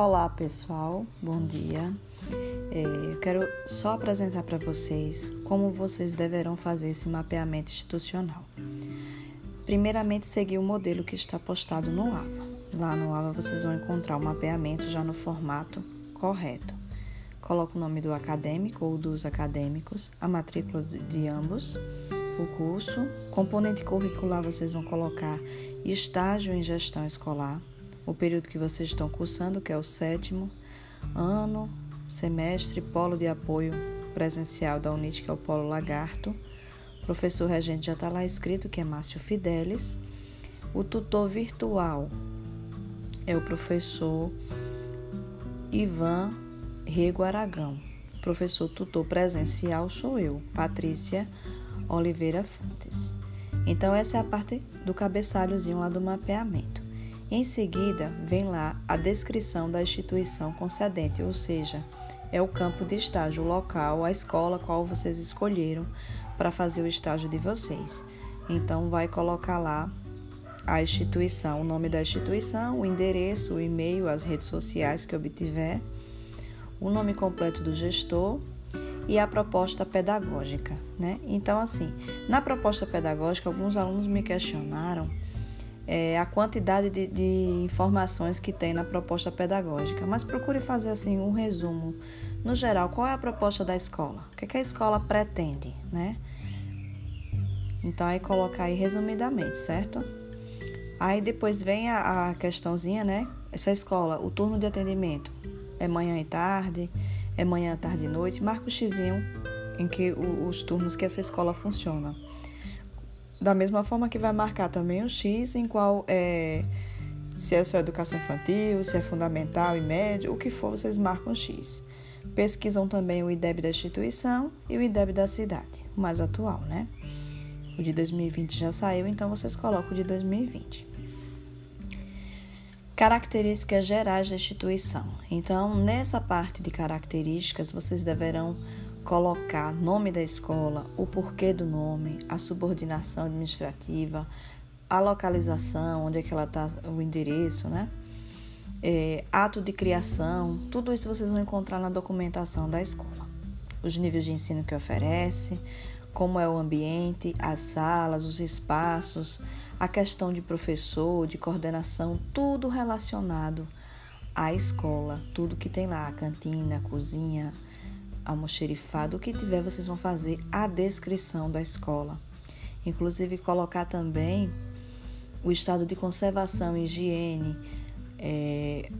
Olá pessoal, bom dia. É, eu quero só apresentar para vocês como vocês deverão fazer esse mapeamento institucional. Primeiramente, seguir o modelo que está postado no AVA. Lá no AVA vocês vão encontrar o mapeamento já no formato correto. Coloca o nome do acadêmico ou dos acadêmicos, a matrícula de ambos, o curso, componente curricular vocês vão colocar estágio em gestão escolar, o período que vocês estão cursando, que é o sétimo ano, semestre, polo de apoio presencial da UNIT, que é o Polo Lagarto. O professor regente já está lá escrito, que é Márcio Fidelis. O tutor virtual é o professor Ivan Rego Aragão. O professor tutor presencial sou eu, Patrícia Oliveira Fontes. Então, essa é a parte do cabeçalhozinho lá do mapeamento. Em seguida, vem lá a descrição da instituição concedente, ou seja, é o campo de estágio, local, a escola qual vocês escolheram para fazer o estágio de vocês. Então, vai colocar lá a instituição, o nome da instituição, o endereço, o e-mail, as redes sociais que obtiver, o nome completo do gestor e a proposta pedagógica, né? Então, assim, na proposta pedagógica, alguns alunos me questionaram é, a quantidade de, de, informações que tem na proposta pedagógica, mas procure fazer assim um resumo. No geral, qual é a proposta da escola? O que, é que a escola pretende, né? Então aí colocar aí resumidamente, certo? Aí depois vem a, a questãozinha, né? Essa escola, o turno de atendimento é manhã e tarde, é manhã, tarde e noite. Marca o xizinho em que os turnos que essa escola funciona. Da mesma forma que vai marcar também o X em qual é se é só educação infantil, se é fundamental e médio, o que for, vocês marcam X. Pesquisam também o IDEB da instituição e o IDEB da cidade, o mais atual, né? O de 2020 já saiu, então vocês colocam o de 2020. Características gerais da instituição. Então, nessa parte de características, vocês deverão colocar nome da escola, o porquê do nome, a subordinação administrativa, a localização, onde é que ela está, o endereço, né? É, ato de criação, tudo isso vocês vão encontrar na documentação da escola. Os níveis de ensino que oferece, como é o ambiente, as salas, os espaços, a questão de professor, de coordenação, tudo relacionado à escola, tudo que tem lá, a cantina, a cozinha, almoxerifado, o que tiver, vocês vão fazer a descrição da escola. Inclusive, colocar também o estado de conservação higiene, é,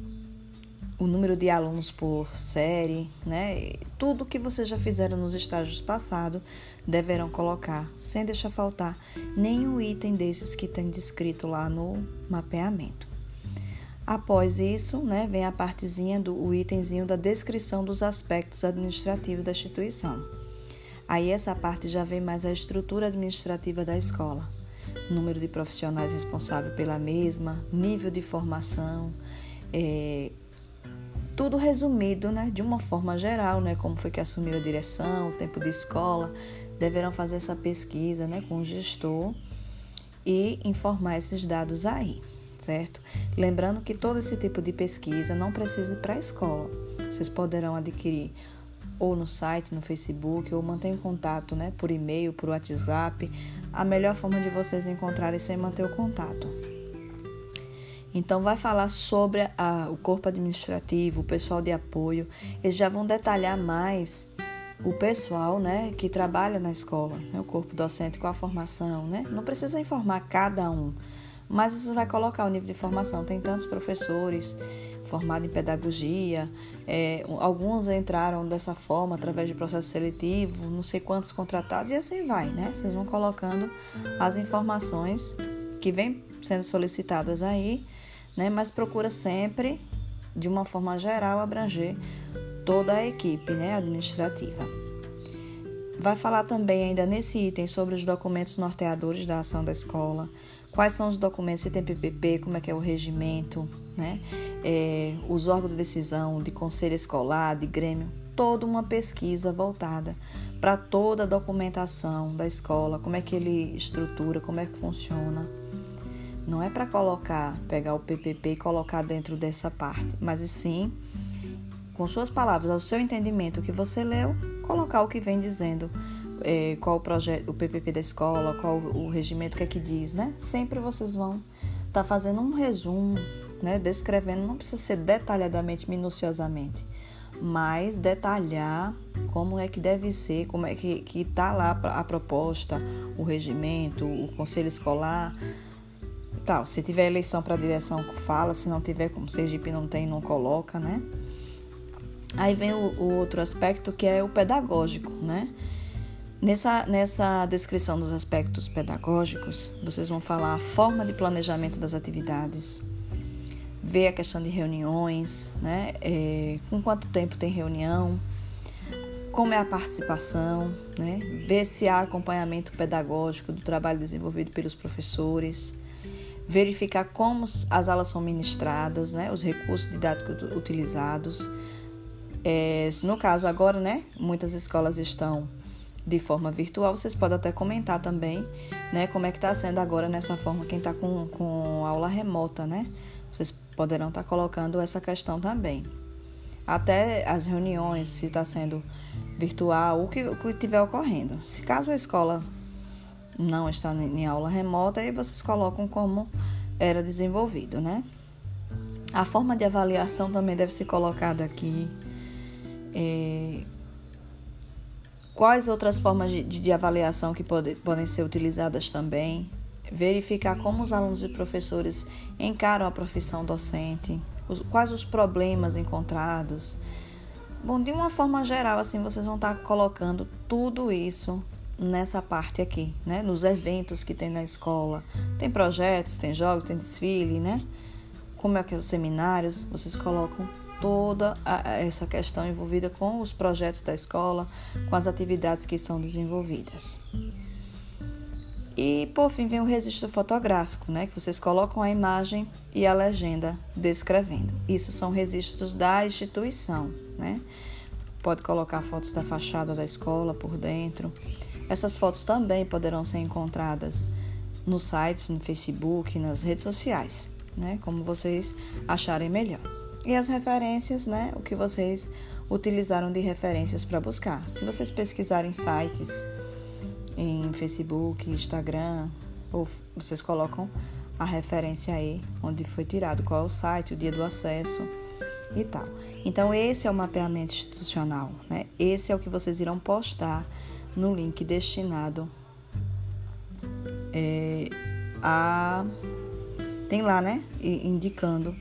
o número de alunos por série, né? Tudo que vocês já fizeram nos estágios passados deverão colocar, sem deixar faltar nenhum item desses que tem descrito lá no mapeamento. Após isso, né, vem a partezinha do o itemzinho da descrição dos aspectos administrativos da instituição. Aí essa parte já vem mais a estrutura administrativa da escola, número de profissionais responsáveis pela mesma, nível de formação, é, tudo resumido, né, de uma forma geral, né, como foi que assumiu a direção, o tempo de escola, deverão fazer essa pesquisa, né, com o gestor e informar esses dados aí certo? Lembrando que todo esse tipo de pesquisa não precisa ir para a escola. Vocês poderão adquirir ou no site, no Facebook, ou manter contato né, por e-mail, por WhatsApp. A melhor forma de vocês encontrarem sem manter o contato. Então, vai falar sobre a, o corpo administrativo, o pessoal de apoio. Eles já vão detalhar mais o pessoal né, que trabalha na escola, né, o corpo docente com a formação. Né? Não precisa informar cada um, mas você vai colocar o nível de formação. Tem tantos professores formados em pedagogia, é, alguns entraram dessa forma através de processo seletivo, não sei quantos contratados e assim vai, né? Vocês vão colocando as informações que vêm sendo solicitadas aí, né? Mas procura sempre, de uma forma geral, abranger toda a equipe, né, administrativa. Vai falar também ainda nesse item sobre os documentos norteadores da ação da escola, quais são os documentos, se tem PPP, como é que é o regimento, né? É, os órgãos de decisão, de conselho escolar, de grêmio, toda uma pesquisa voltada para toda a documentação da escola, como é que ele estrutura, como é que funciona. Não é para colocar, pegar o PPP e colocar dentro dessa parte, mas sim, com suas palavras, ao seu entendimento, o que você leu, colocar o que vem dizendo, é, qual o projeto, o PPP da escola, qual o regimento, o que é que diz, né? Sempre vocês vão estar tá fazendo um resumo, né? Descrevendo, não precisa ser detalhadamente, minuciosamente, mas detalhar como é que deve ser, como é que está lá a proposta, o regimento, o conselho escolar, tal. Se tiver eleição para direção, fala. Se não tiver, como Sergipe não tem, não coloca, né? Aí vem o, o outro aspecto que é o pedagógico, né? Nessa, nessa descrição dos aspectos pedagógicos, vocês vão falar a forma de planejamento das atividades, ver a questão de reuniões, né? É, com quanto tempo tem reunião, como é a participação, né? ver se há acompanhamento pedagógico do trabalho desenvolvido pelos professores, verificar como as aulas são ministradas, né? os recursos didáticos utilizados. É, no caso agora, né? muitas escolas estão de forma virtual, vocês podem até comentar também, né, como é que está sendo agora nessa forma quem está com, com aula remota, né? Vocês poderão estar tá colocando essa questão também. Até as reuniões, se está sendo virtual, o que, o que estiver ocorrendo. Se caso a escola não está em aula remota, aí vocês colocam como era desenvolvido, né? A forma de avaliação também deve ser colocada aqui. É, quais outras formas de, de avaliação que pode, podem ser utilizadas também? Verificar como os alunos e professores encaram a profissão docente, os, quais os problemas encontrados. Bom, de uma forma geral, assim, vocês vão estar colocando tudo isso nessa parte aqui, né? Nos eventos que tem na escola. Tem projetos, tem jogos, tem desfile, né? Como é que é os seminários, vocês colocam toda a, essa questão envolvida com os projetos da escola, com as atividades que são desenvolvidas. E por fim vem o registro fotográfico, né? Que vocês colocam a imagem e a legenda descrevendo. Isso são registros da instituição, né? Pode colocar fotos da fachada da escola por dentro, essas fotos também poderão ser encontradas no site, no Facebook, nas redes sociais, né? Como vocês acharem melhor. E as referências, né? O que vocês utilizaram de referências para buscar. Se vocês pesquisarem sites em Facebook, Instagram, ou vocês colocam a referência aí onde foi tirado, qual é o site, o dia do acesso e tal. Então esse é o mapeamento institucional, né? Esse é o que vocês irão postar no link destinado é, a tem lá, né, indicando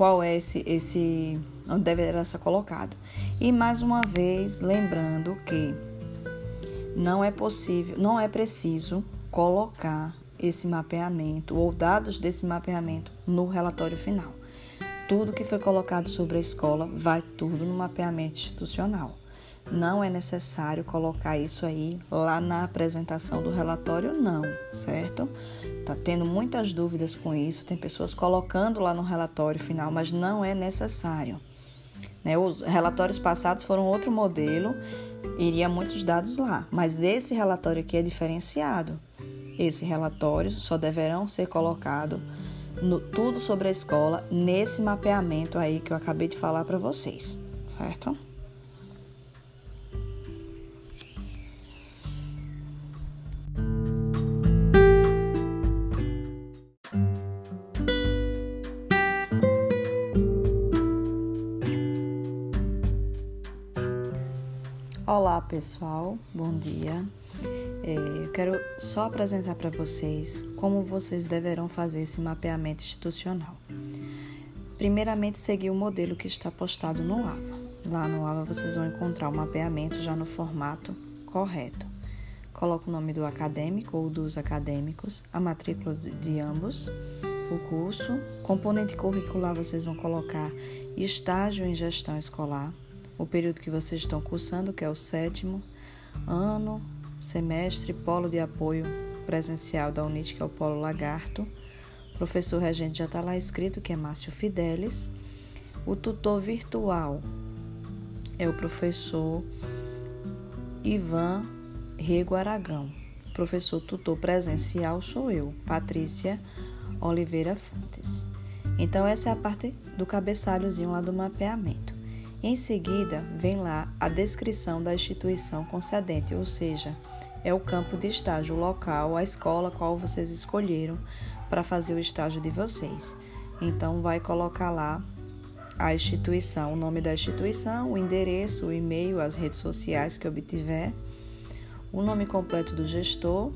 qual é esse esse onde deverá ser colocado. E mais uma vez lembrando que não é possível, não é preciso colocar esse mapeamento ou dados desse mapeamento no relatório final. Tudo que foi colocado sobre a escola vai tudo no mapeamento institucional. Não é necessário colocar isso aí lá na apresentação do relatório, não, certo? Tá tendo muitas dúvidas com isso, tem pessoas colocando lá no relatório final, mas não é necessário. Né? Os relatórios passados foram outro modelo, iria muitos dados lá, mas esse relatório aqui é diferenciado. Esse relatório só deverão ser colocados no tudo sobre a escola nesse mapeamento aí que eu acabei de falar para vocês, certo? Olá pessoal, bom dia. É, eu quero só apresentar para vocês como vocês deverão fazer esse mapeamento institucional. Primeiramente, seguir o modelo que está postado no AVA. Lá no AVA vocês vão encontrar o mapeamento já no formato correto. Coloca o nome do acadêmico ou dos acadêmicos, a matrícula de ambos, o curso, componente curricular vocês vão colocar estágio em gestão escolar o período que vocês estão cursando, que é o sétimo ano, semestre, polo de apoio presencial da UNIT, que é o Polo Lagarto. O professor regente já está lá escrito, que é Márcio Fidelis. O tutor virtual é o professor Ivan Rego Aragão. O professor tutor presencial sou eu, Patrícia Oliveira Fontes. Então, essa é a parte do cabeçalhozinho lá do mapeamento. Em seguida, vem lá a descrição da instituição concedente, ou seja, é o campo de estágio, local, a escola qual vocês escolheram para fazer o estágio de vocês. Então, vai colocar lá a instituição, o nome da instituição, o endereço, o e-mail, as redes sociais que obtiver, o nome completo do gestor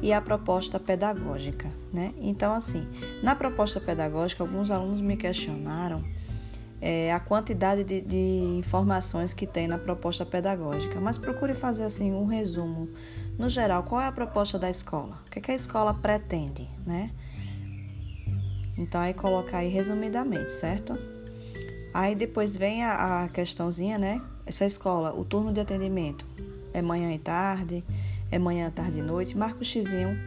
e a proposta pedagógica, né? Então, assim, na proposta pedagógica, alguns alunos me questionaram é, a quantidade de, de, informações que tem na proposta pedagógica, mas procure fazer assim um resumo. No geral, qual é a proposta da escola? O que, é que a escola pretende, né? Então, aí colocar aí resumidamente, certo? Aí depois vem a, a questãozinha, né? Essa escola, o turno de atendimento é manhã e tarde, é manhã, tarde e noite. Marca o xizinho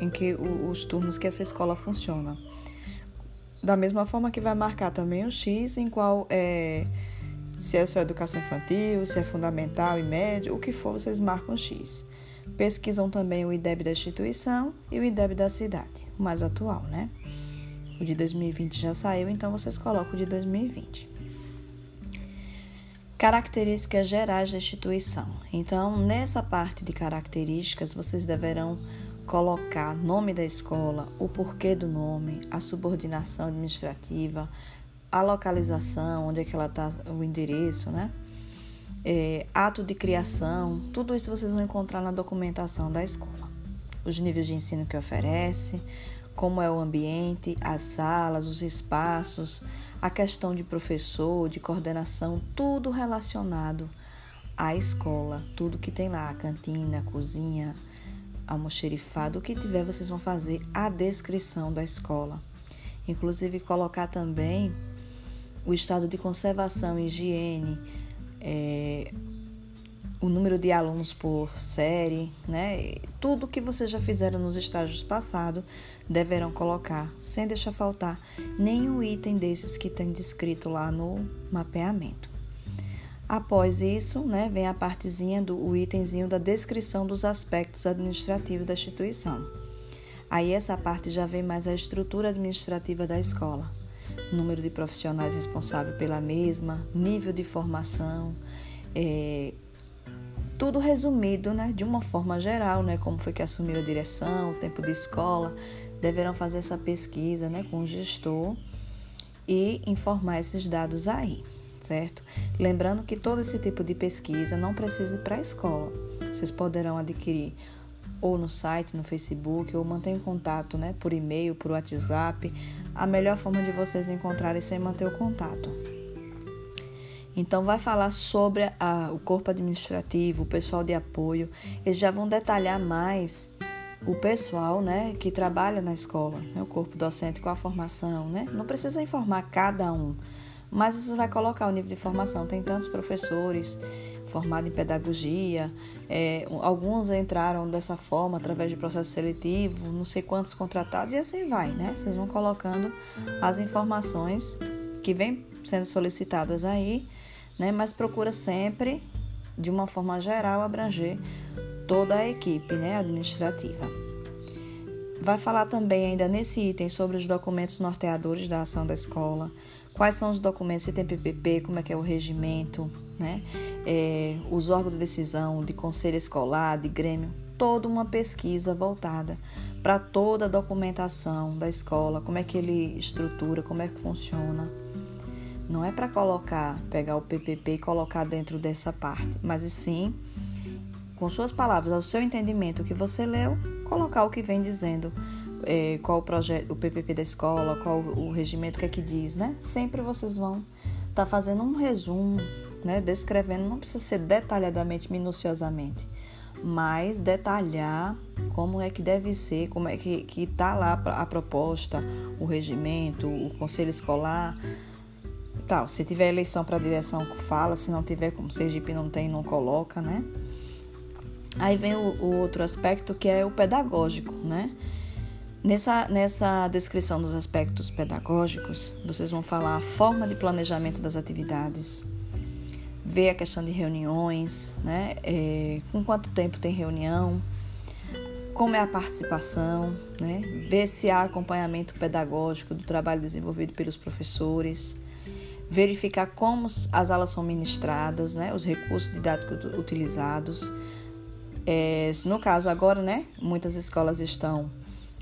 em que os turnos que essa escola funciona. Da mesma forma que vai marcar também o X em qual é se é só educação infantil, se é fundamental e médio, o que for, vocês marcam X. Pesquisam também o IDEB da instituição e o IDEB da cidade, o mais atual, né? O de 2020 já saiu, então vocês colocam o de 2020. Características gerais da instituição. Então, nessa parte de características, vocês deverão colocar nome da escola, o porquê do nome, a subordinação administrativa, a localização, onde é que ela está, o endereço, né? É, ato de criação, tudo isso vocês vão encontrar na documentação da escola. Os níveis de ensino que oferece, como é o ambiente, as salas, os espaços, a questão de professor, de coordenação, tudo relacionado à escola, tudo que tem lá, a cantina, a cozinha, almoxerifado, o que tiver, vocês vão fazer a descrição da escola. Inclusive, colocar também o estado de conservação higiene, é, o número de alunos por série, né? Tudo que vocês já fizeram nos estágios passados deverão colocar, sem deixar faltar nenhum item desses que tem descrito lá no mapeamento. Após isso, né, vem a partezinha do o itemzinho da descrição dos aspectos administrativos da instituição. Aí essa parte já vem mais a estrutura administrativa da escola, número de profissionais responsáveis pela mesma, nível de formação, é, tudo resumido, né, de uma forma geral, né, como foi que assumiu a direção, o tempo de escola, deverão fazer essa pesquisa, né, com o gestor e informar esses dados aí certo? Lembrando que todo esse tipo de pesquisa não precisa ir para a escola. Vocês poderão adquirir ou no site, no Facebook, ou manter contato né, por e-mail, por WhatsApp. A melhor forma de vocês encontrarem sem manter o contato. Então, vai falar sobre a, o corpo administrativo, o pessoal de apoio. Eles já vão detalhar mais o pessoal né, que trabalha na escola, né, o corpo docente com a formação. Né? Não precisa informar cada um, mas você vai colocar o nível de formação. Tem tantos professores formados em pedagogia, é, alguns entraram dessa forma através de processo seletivo, não sei quantos contratados e assim vai, né? Vocês vão colocando as informações que vêm sendo solicitadas aí, né? Mas procura sempre, de uma forma geral, abranger toda a equipe, né, administrativa. Vai falar também ainda nesse item sobre os documentos norteadores da ação da escola, quais são os documentos, se tem PPP, como é que é o regimento, né? É, os órgãos de decisão, de conselho escolar, de grêmio, toda uma pesquisa voltada para toda a documentação da escola, como é que ele estrutura, como é que funciona. Não é para colocar, pegar o PPP e colocar dentro dessa parte, mas sim, com suas palavras, ao seu entendimento, o que você leu, colocar o que vem dizendo é, qual o projeto, o PPP da escola, qual o regimento, o que é que diz, né? Sempre vocês vão estar tá fazendo um resumo, né? Descrevendo, não precisa ser detalhadamente, minuciosamente, mas detalhar como é que deve ser, como é que que está lá a proposta, o regimento, o conselho escolar, tal. Se tiver eleição para direção, fala. Se não tiver, como Sergipe não tem, não coloca, né? Aí vem o, o outro aspecto que é o pedagógico, né? Nessa, nessa descrição dos aspectos pedagógicos, vocês vão falar a forma de planejamento das atividades, ver a questão de reuniões, né? É, com quanto tempo tem reunião, como é a participação, né? ver se há acompanhamento pedagógico do trabalho desenvolvido pelos professores, verificar como as aulas são ministradas, né? os recursos didáticos utilizados. É, no caso agora, né? muitas escolas estão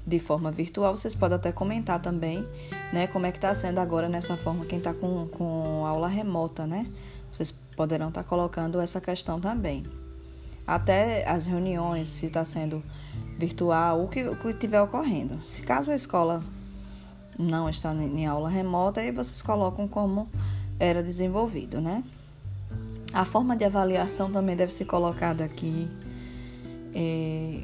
de forma virtual, vocês podem até comentar também né, como é que está sendo agora nessa forma quem está com, com aula remota, né? Vocês poderão estar tá colocando essa questão também até as reuniões, se está sendo virtual, o que, o que estiver ocorrendo. Se caso a escola não está em aula remota, aí vocês colocam como era desenvolvido, né? A forma de avaliação também deve ser colocada aqui. É,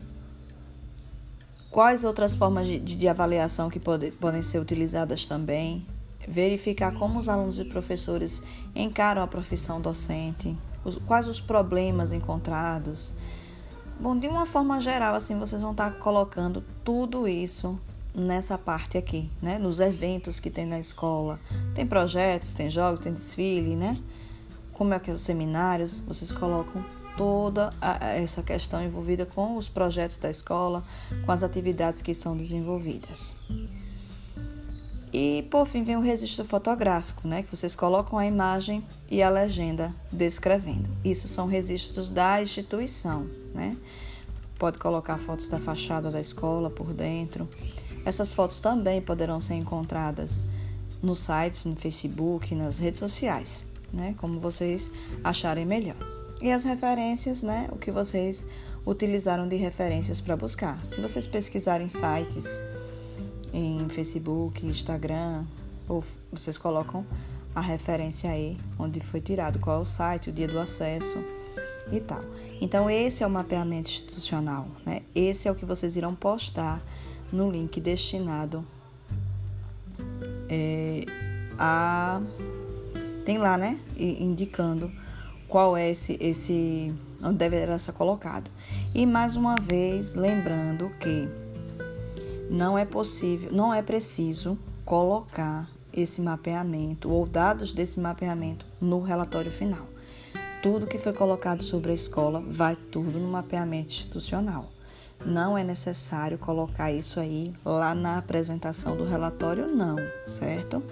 quais outras formas de, de avaliação que pode, podem ser utilizadas também? Verificar como os alunos e professores encaram a profissão docente, os, quais os problemas encontrados. Bom, de uma forma geral, assim, vocês vão estar colocando tudo isso nessa parte aqui, né? Nos eventos que tem na escola. Tem projetos, tem jogos, tem desfile, né? Como é que é os seminários, vocês colocam toda a, essa questão envolvida com os projetos da escola, com as atividades que são desenvolvidas. E por fim vem o registro fotográfico, né, que vocês colocam a imagem e a legenda descrevendo. Isso são registros da instituição, né? Pode colocar fotos da fachada da escola por dentro. Essas fotos também poderão ser encontradas no site, no Facebook, nas redes sociais, né? Como vocês acharem melhor. E as referências, né? O que vocês utilizaram de referências para buscar. Se vocês pesquisarem sites em Facebook, Instagram, ou vocês colocam a referência aí onde foi tirado, qual é o site, o dia do acesso e tal. Então esse é o mapeamento institucional, né? Esse é o que vocês irão postar no link destinado é, a tem lá, né? Indicando qual é esse esse onde deverá ser colocado. E mais uma vez lembrando que não é possível, não é preciso colocar esse mapeamento ou dados desse mapeamento no relatório final. Tudo que foi colocado sobre a escola vai tudo no mapeamento institucional. Não é necessário colocar isso aí lá na apresentação do relatório, não, certo?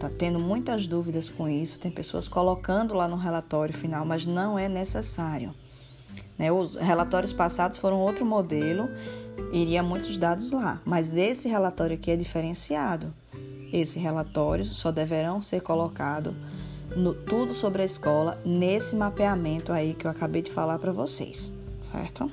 Tá tendo muitas dúvidas com isso, tem pessoas colocando lá no relatório final, mas não é necessário. Né? Os relatórios passados foram outro modelo iria muitos dados lá, mas esse relatório aqui é diferenciado. Esse relatório só deverão ser colocado no tudo sobre a escola nesse mapeamento aí que eu acabei de falar para vocês, certo?